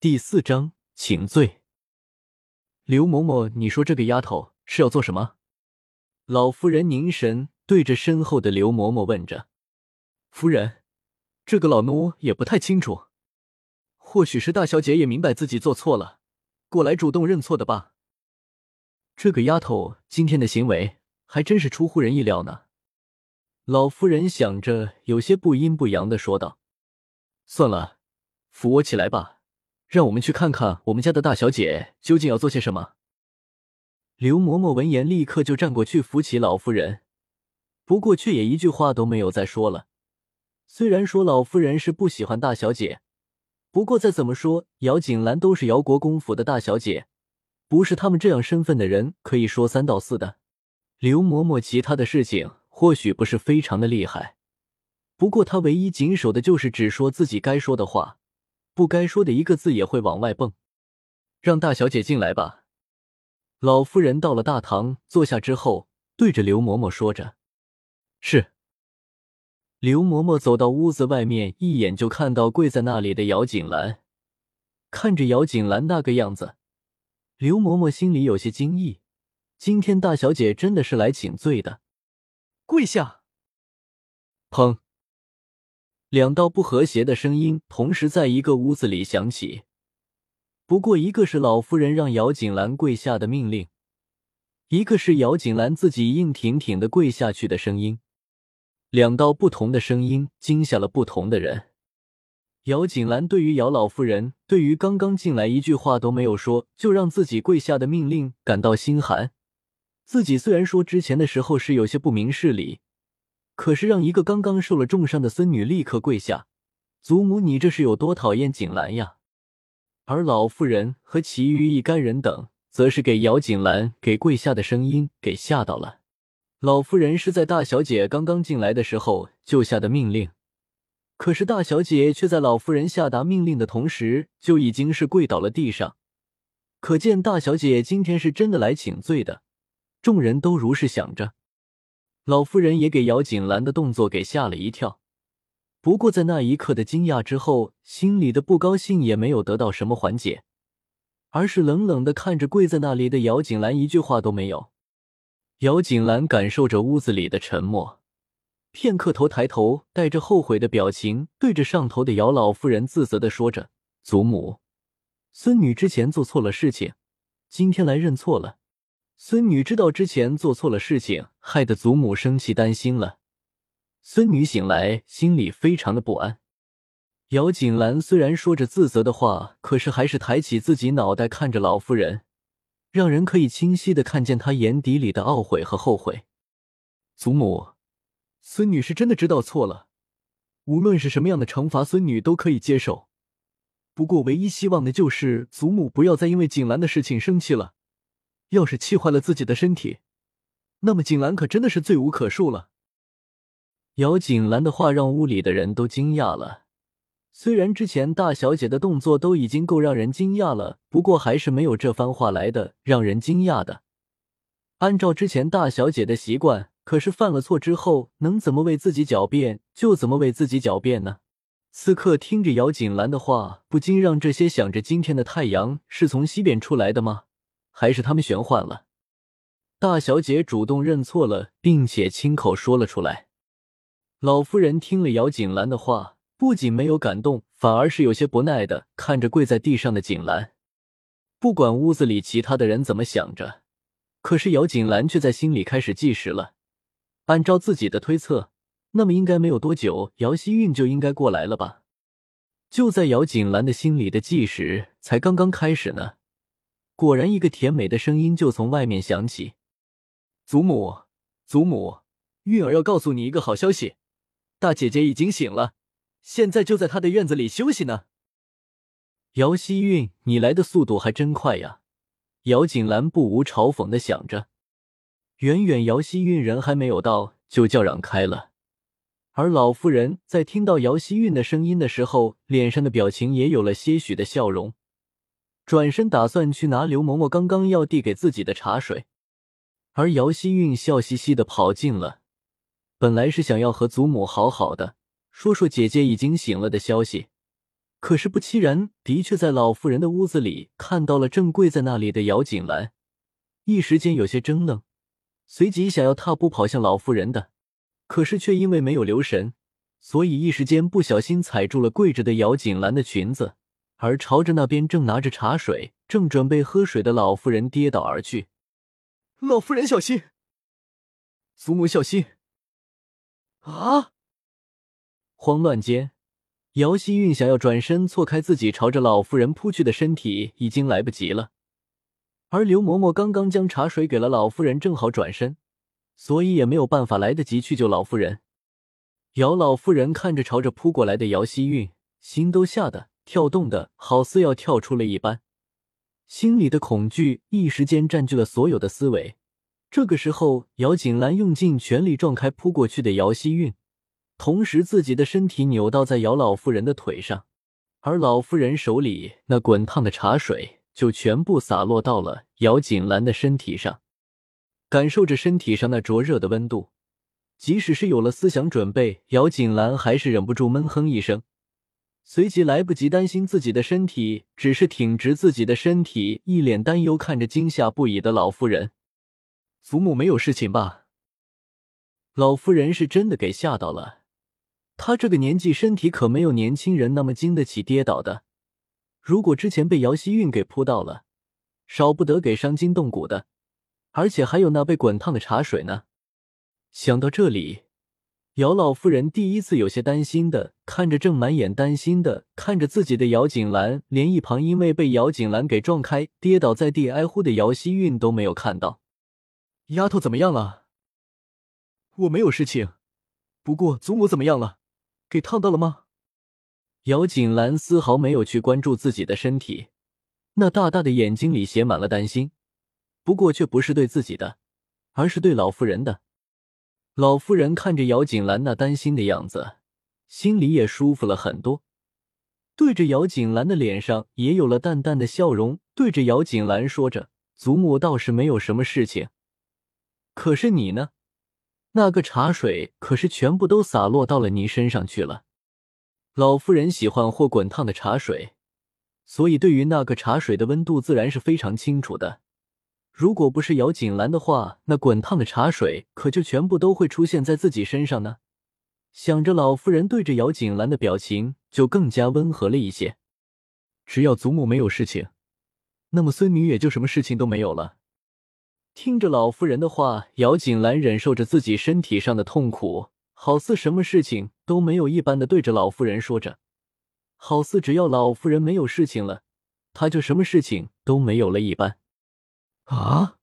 第四章，请罪。刘嬷嬷，你说这个丫头是要做什么？老夫人凝神对着身后的刘嬷嬷问着。夫人，这个老奴也不太清楚，或许是大小姐也明白自己做错了，过来主动认错的吧。这个丫头今天的行为还真是出乎人意料呢。老夫人想着，有些不阴不阳的说道：“算了，扶我起来吧。”让我们去看看我们家的大小姐究竟要做些什么。刘嬷嬷闻言，立刻就站过去扶起老夫人，不过却也一句话都没有再说了。虽然说老夫人是不喜欢大小姐，不过再怎么说，姚锦兰都是姚国公府的大小姐，不是他们这样身份的人可以说三道四的。刘嬷嬷其他的事情或许不是非常的厉害，不过她唯一谨守的就是只说自己该说的话。不该说的一个字也会往外蹦，让大小姐进来吧。老夫人到了大堂坐下之后，对着刘嬷嬷说着：“是。”刘嬷嬷走到屋子外面，一眼就看到跪在那里的姚锦兰。看着姚锦兰那个样子，刘嬷嬷心里有些惊异。今天大小姐真的是来请罪的，跪下！砰！两道不和谐的声音同时在一个屋子里响起，不过一个是老夫人让姚锦兰跪下的命令，一个是姚锦兰自己硬挺挺的跪下去的声音。两道不同的声音惊吓了不同的人。姚锦兰对于姚老夫人对于刚刚进来一句话都没有说就让自己跪下的命令感到心寒。自己虽然说之前的时候是有些不明事理。可是让一个刚刚受了重伤的孙女立刻跪下，祖母，你这是有多讨厌锦兰呀？而老妇人和其余一干人等，则是给姚锦兰给跪下的声音给吓到了。老妇人是在大小姐刚刚进来的时候就下的命令，可是大小姐却在老妇人下达命令的同时就已经是跪倒了地上，可见大小姐今天是真的来请罪的。众人都如是想着。老夫人也给姚锦兰的动作给吓了一跳，不过在那一刻的惊讶之后，心里的不高兴也没有得到什么缓解，而是冷冷的看着跪在那里的姚锦兰，一句话都没有。姚锦兰感受着屋子里的沉默，片刻头抬头，带着后悔的表情，对着上头的姚老夫人自责的说着：“祖母，孙女之前做错了事情，今天来认错了。”孙女知道之前做错了事情，害得祖母生气担心了。孙女醒来，心里非常的不安。姚锦兰虽然说着自责的话，可是还是抬起自己脑袋看着老夫人，让人可以清晰的看见她眼底里的懊悔和后悔。祖母，孙女是真的知道错了，无论是什么样的惩罚，孙女都可以接受。不过，唯一希望的就是祖母不要再因为锦兰的事情生气了。要是气坏了自己的身体，那么锦兰可真的是罪无可恕了。姚锦兰的话让屋里的人都惊讶了。虽然之前大小姐的动作都已经够让人惊讶了，不过还是没有这番话来的让人惊讶的。按照之前大小姐的习惯，可是犯了错之后，能怎么为自己狡辩就怎么为自己狡辩呢？此刻听着姚锦兰的话，不禁让这些想着今天的太阳是从西边出来的吗？还是他们玄幻了。大小姐主动认错了，并且亲口说了出来。老夫人听了姚锦兰的话，不仅没有感动，反而是有些不耐的看着跪在地上的锦兰。不管屋子里其他的人怎么想着，可是姚锦兰却在心里开始计时了。按照自己的推测，那么应该没有多久，姚希韵就应该过来了吧？就在姚锦兰的心里的计时才刚刚开始呢。果然，一个甜美的声音就从外面响起：“祖母，祖母，韵儿要告诉你一个好消息，大姐姐已经醒了，现在就在她的院子里休息呢。”姚希韵，你来的速度还真快呀！姚锦兰不无嘲讽的想着。远远，姚希韵人还没有到，就叫嚷开了。而老妇人在听到姚希韵的声音的时候，脸上的表情也有了些许的笑容。转身打算去拿刘嬷嬷刚刚要递给自己的茶水，而姚希韵笑嘻嘻的跑进了。本来是想要和祖母好好的说说姐姐已经醒了的消息，可是不期然，的确在老妇人的屋子里看到了正跪在那里的姚锦兰，一时间有些怔愣，随即想要踏步跑向老妇人的，可是却因为没有留神，所以一时间不小心踩住了跪着的姚锦兰的裙子，而朝着那边正拿着茶水、正准备喝水的老妇人跌倒而去。老夫人小心！祖母小心！啊！慌乱间。姚希韵想要转身错开自己朝着老妇人扑去的身体，已经来不及了。而刘嬷嬷刚刚将茶水给了老妇人，正好转身，所以也没有办法来得及去救老妇人。姚老夫人看着朝着扑过来的姚希韵，心都吓得跳动的好似要跳出了一般，心里的恐惧一时间占据了所有的思维。这个时候，姚锦兰用尽全力撞开扑过去的姚希韵。同时，自己的身体扭到在姚老妇人的腿上，而老妇人手里那滚烫的茶水就全部洒落到了姚锦兰的身体上。感受着身体上那灼热的温度，即使是有了思想准备，姚锦兰还是忍不住闷哼一声，随即来不及担心自己的身体，只是挺直自己的身体，一脸担忧看着惊吓不已的老夫人：“祖母没有事情吧？”老夫人是真的给吓到了。她这个年纪，身体可没有年轻人那么经得起跌倒的。如果之前被姚希韵给扑到了，少不得给伤筋动骨的，而且还有那杯滚烫的茶水呢。想到这里，姚老夫人第一次有些担心的看着正满眼担心的看着自己的姚锦兰，连一旁因为被姚锦兰给撞开跌倒在地哀呼的姚希韵都没有看到。丫头怎么样了？我没有事情，不过祖母怎么样了？给烫到了吗？姚锦兰丝毫没有去关注自己的身体，那大大的眼睛里写满了担心，不过却不是对自己的，而是对老夫人的。老夫人看着姚锦兰那担心的样子，心里也舒服了很多，对着姚锦兰的脸上也有了淡淡的笑容，对着姚锦兰说着：“祖母倒是没有什么事情，可是你呢？”那个茶水可是全部都洒落到了你身上去了。老夫人喜欢喝滚烫的茶水，所以对于那个茶水的温度自然是非常清楚的。如果不是姚锦兰的话，那滚烫的茶水可就全部都会出现在自己身上呢。想着，老夫人对着姚锦兰的表情就更加温和了一些。只要祖母没有事情，那么孙女也就什么事情都没有了。听着老妇人的话，姚锦兰忍受着自己身体上的痛苦，好似什么事情都没有一般的对着老妇人说着，好似只要老夫人没有事情了，她就什么事情都没有了一般。啊，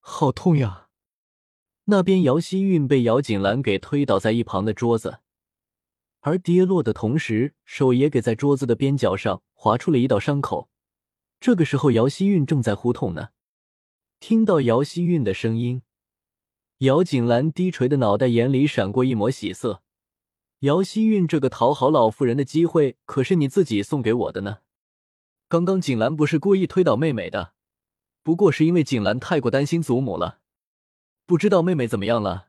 好痛呀！那边姚希韵被姚锦兰给推倒在一旁的桌子，而跌落的同时，手也给在桌子的边角上划出了一道伤口。这个时候，姚希韵正在呼痛呢。听到姚希韵的声音，姚锦兰低垂的脑袋眼里闪过一抹喜色。姚希韵，这个讨好老妇人的机会可是你自己送给我的呢。刚刚锦兰不是故意推倒妹妹的，不过是因为锦兰太过担心祖母了。不知道妹妹怎么样了？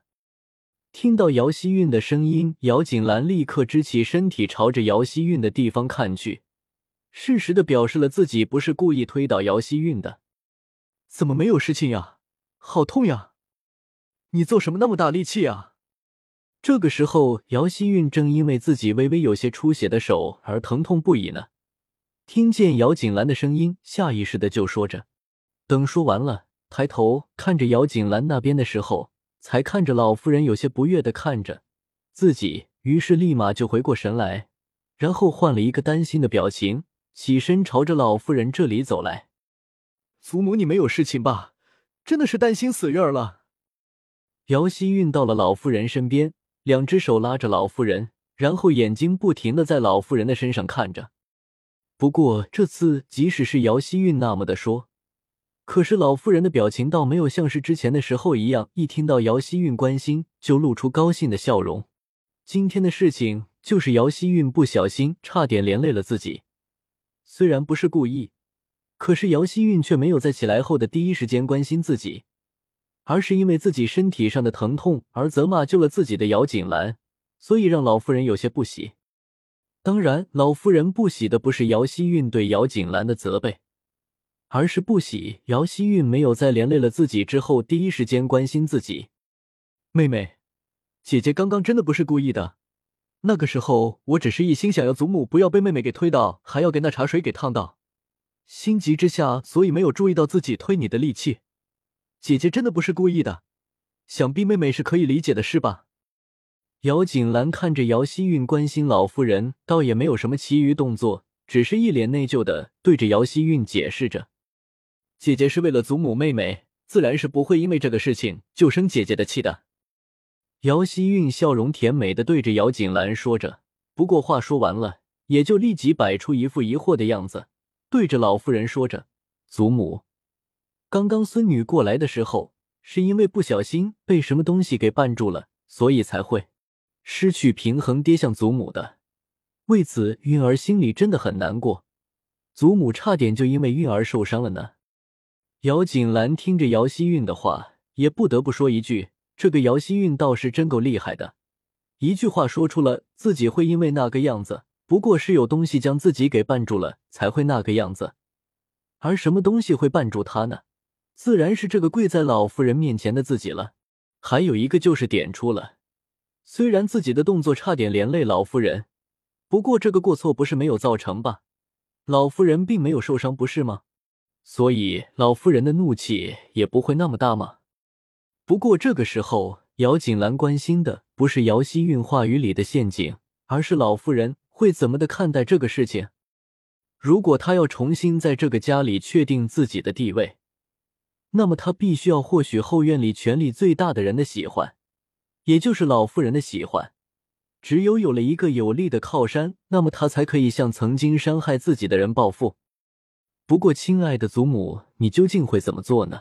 听到姚希韵的声音，姚锦兰立刻支起身体，朝着姚希韵的地方看去，适时的表示了自己不是故意推倒姚希韵的。怎么没有事情呀？好痛呀！你做什么那么大力气啊？这个时候，姚希韵正因为自己微微有些出血的手而疼痛不已呢。听见姚锦兰的声音，下意识的就说着。等说完了，抬头看着姚锦兰那边的时候，才看着老夫人有些不悦的看着自己，于是立马就回过神来，然后换了一个担心的表情，起身朝着老妇人这里走来。祖母，你没有事情吧？真的是担心死月儿了。姚希运到了老妇人身边，两只手拉着老妇人，然后眼睛不停的在老妇人的身上看着。不过这次，即使是姚希运那么的说，可是老妇人的表情倒没有像是之前的时候一样，一听到姚希韵关心就露出高兴的笑容。今天的事情就是姚希韵不小心差点连累了自己，虽然不是故意。可是姚希韵却没有在起来后的第一时间关心自己，而是因为自己身体上的疼痛而责骂救了自己的姚锦兰，所以让老妇人有些不喜。当然，老夫人不喜的不是姚希韵对姚锦兰的责备，而是不喜姚希韵没有在连累了自己之后第一时间关心自己。妹妹，姐姐刚刚真的不是故意的。那个时候我只是一心想要祖母不要被妹妹给推倒，还要给那茶水给烫到，心急之下，所以没有注意到自己推你的力气。姐姐真的不是故意的，想必妹妹是可以理解的，是吧？姚锦兰看着姚希韵关心老夫人，倒也没有什么其余动作，只是一脸内疚的对着姚希韵解释着：“姐姐是为了祖母妹妹，自然是不会因为这个事情就生姐姐的气的。”姚希韵笑容甜美的对着姚锦兰说着，不过话说完了，也就立即摆出一副疑惑的样子，对着老夫人说着：“祖母，刚刚孙女过来的时候，是因为不小心被什么东西给绊住了，所以才会。”失去平衡跌向祖母的，为此韵儿心里真的很难过。祖母差点就因为韵儿受伤了呢。姚锦兰听着姚希韵的话，也不得不说一句：这个姚希韵倒是真够厉害的，一句话说出了自己会因为那个样子，不过是有东西将自己给绊住了才会那个样子。而什么东西会绊住他呢？自然是这个跪在老夫人面前的自己了。还有一个就是点出了。虽然自己的动作差点连累老夫人，不过这个过错不是没有造成吧？老夫人并没有受伤，不是吗？所以老夫人的怒气也不会那么大吗？不过这个时候，姚锦兰关心的不是姚希韵话语里的陷阱，而是老夫人会怎么的看待这个事情。如果她要重新在这个家里确定自己的地位，那么她必须要获取后院里权力最大的人的喜欢。也就是老夫人的喜欢，只有有了一个有力的靠山，那么他才可以向曾经伤害自己的人报复。不过，亲爱的祖母，你究竟会怎么做呢？